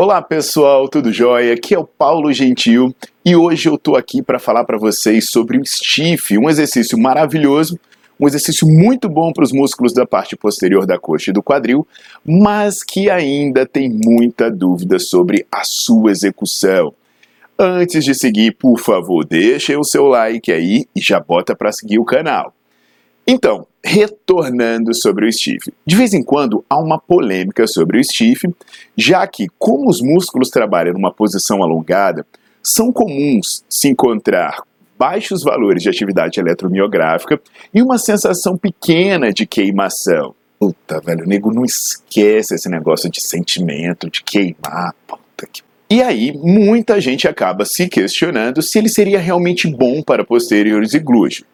Olá pessoal, tudo jóia? Aqui é o Paulo Gentil e hoje eu tô aqui para falar para vocês sobre o stiff, um exercício maravilhoso, um exercício muito bom para os músculos da parte posterior da coxa e do quadril, mas que ainda tem muita dúvida sobre a sua execução. Antes de seguir, por favor, deixe o seu like aí e já bota para seguir o canal. Então, retornando sobre o stiff. De vez em quando há uma polêmica sobre o stiff, já que, como os músculos trabalham numa posição alongada, são comuns se encontrar baixos valores de atividade eletromiográfica e uma sensação pequena de queimação. Puta, velho, o nego não esquece esse negócio de sentimento, de queimar. Puta que e aí, muita gente acaba se questionando se ele seria realmente bom para posteriores e glúteo.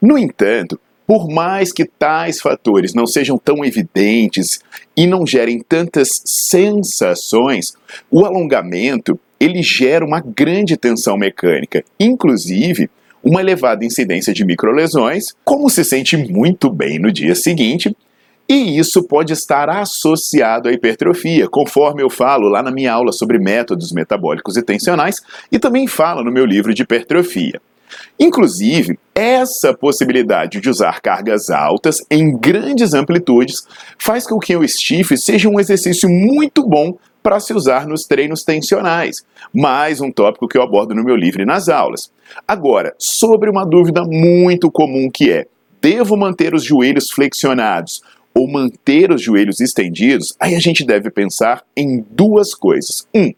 No entanto, por mais que tais fatores não sejam tão evidentes e não gerem tantas sensações, o alongamento ele gera uma grande tensão mecânica, inclusive uma elevada incidência de microlesões, como se sente muito bem no dia seguinte, e isso pode estar associado à hipertrofia, conforme eu falo lá na minha aula sobre métodos metabólicos e tensionais e também falo no meu livro de hipertrofia. Inclusive, essa possibilidade de usar cargas altas em grandes amplitudes faz com que o stiff seja um exercício muito bom para se usar nos treinos tensionais, mais um tópico que eu abordo no meu livro e nas aulas. Agora, sobre uma dúvida muito comum que é: devo manter os joelhos flexionados ou manter os joelhos estendidos? Aí a gente deve pensar em duas coisas. Um,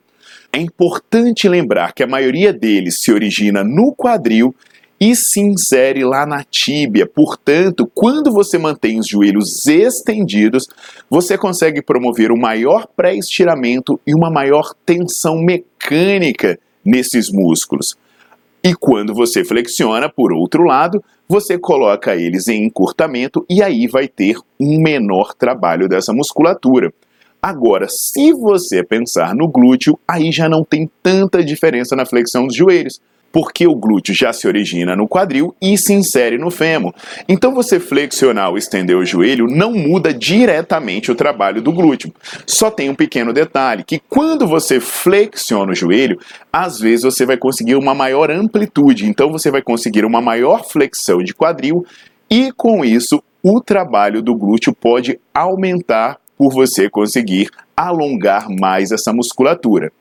é importante lembrar que a maioria deles se origina no quadril e se insere lá na tíbia. Portanto, quando você mantém os joelhos estendidos, você consegue promover um maior pré-estiramento e uma maior tensão mecânica nesses músculos. E quando você flexiona, por outro lado, você coloca eles em encurtamento e aí vai ter um menor trabalho dessa musculatura. Agora, se você pensar no glúteo, aí já não tem tanta diferença na flexão dos joelhos, porque o glúteo já se origina no quadril e se insere no fêmur. Então, você flexionar ou estender o joelho não muda diretamente o trabalho do glúteo. Só tem um pequeno detalhe, que quando você flexiona o joelho, às vezes você vai conseguir uma maior amplitude, então você vai conseguir uma maior flexão de quadril e com isso o trabalho do glúteo pode aumentar por você conseguir alongar mais essa musculatura.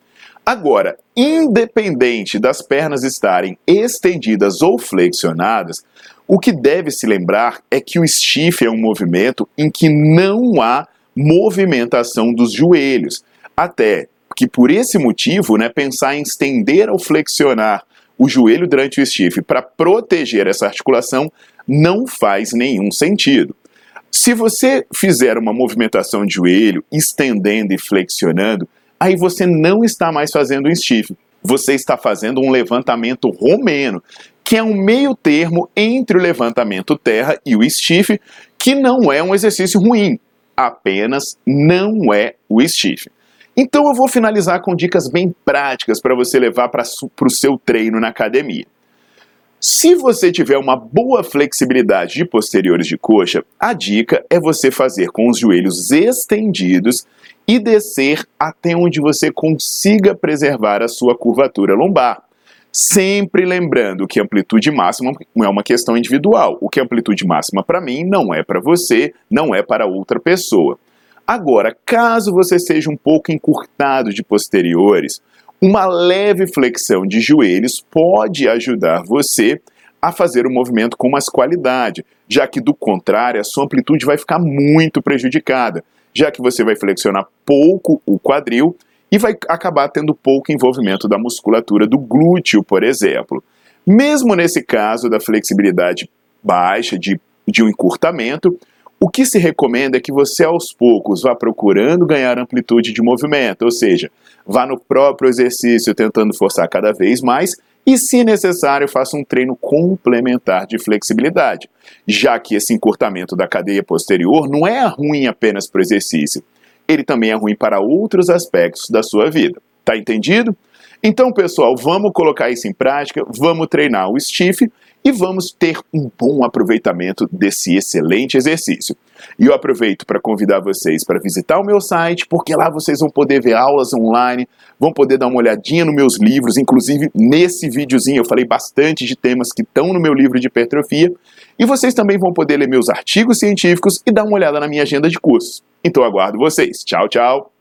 Agora, independente das pernas estarem estendidas ou flexionadas, o que deve se lembrar é que o stiff é um movimento em que não há movimentação dos joelhos. Até que por esse motivo, né, pensar em estender ou flexionar o joelho durante o stiff para proteger essa articulação não faz nenhum sentido. Se você fizer uma movimentação de joelho, estendendo e flexionando, aí você não está mais fazendo um stiff. Você está fazendo um levantamento romeno, que é um meio termo entre o levantamento terra e o stiff, que não é um exercício ruim, apenas não é o stiff. Então eu vou finalizar com dicas bem práticas para você levar para o seu treino na academia. Se você tiver uma boa flexibilidade de posteriores de coxa, a dica é você fazer com os joelhos estendidos e descer até onde você consiga preservar a sua curvatura lombar. Sempre lembrando que amplitude máxima é uma questão individual. O que é amplitude máxima para mim não é para você, não é para outra pessoa. Agora, caso você seja um pouco encurtado de posteriores, Uma leve flexão de joelhos pode ajudar você a fazer o movimento com mais qualidade, já que do contrário a sua amplitude vai ficar muito prejudicada, já que você vai flexionar pouco o quadril e vai acabar tendo pouco envolvimento da musculatura do glúteo, por exemplo. Mesmo nesse caso da flexibilidade baixa, de, de um encurtamento, o que se recomenda é que você aos poucos vá procurando ganhar amplitude de movimento, ou seja, vá no próprio exercício tentando forçar cada vez mais e, se necessário, faça um treino complementar de flexibilidade, já que esse encurtamento da cadeia posterior não é ruim apenas para o exercício, ele também é ruim para outros aspectos da sua vida. Tá entendido? Então, pessoal, vamos colocar isso em prática, vamos treinar o stiff e vamos ter um bom aproveitamento desse excelente exercício. E eu aproveito para convidar vocês para visitar o meu site, porque lá vocês vão poder ver aulas online, vão poder dar uma olhadinha nos meus livros, inclusive nesse videozinho eu falei bastante de temas que estão no meu livro de hipertrofia, e vocês também vão poder ler meus artigos científicos e dar uma olhada na minha agenda de cursos. Então aguardo vocês. Tchau, tchau!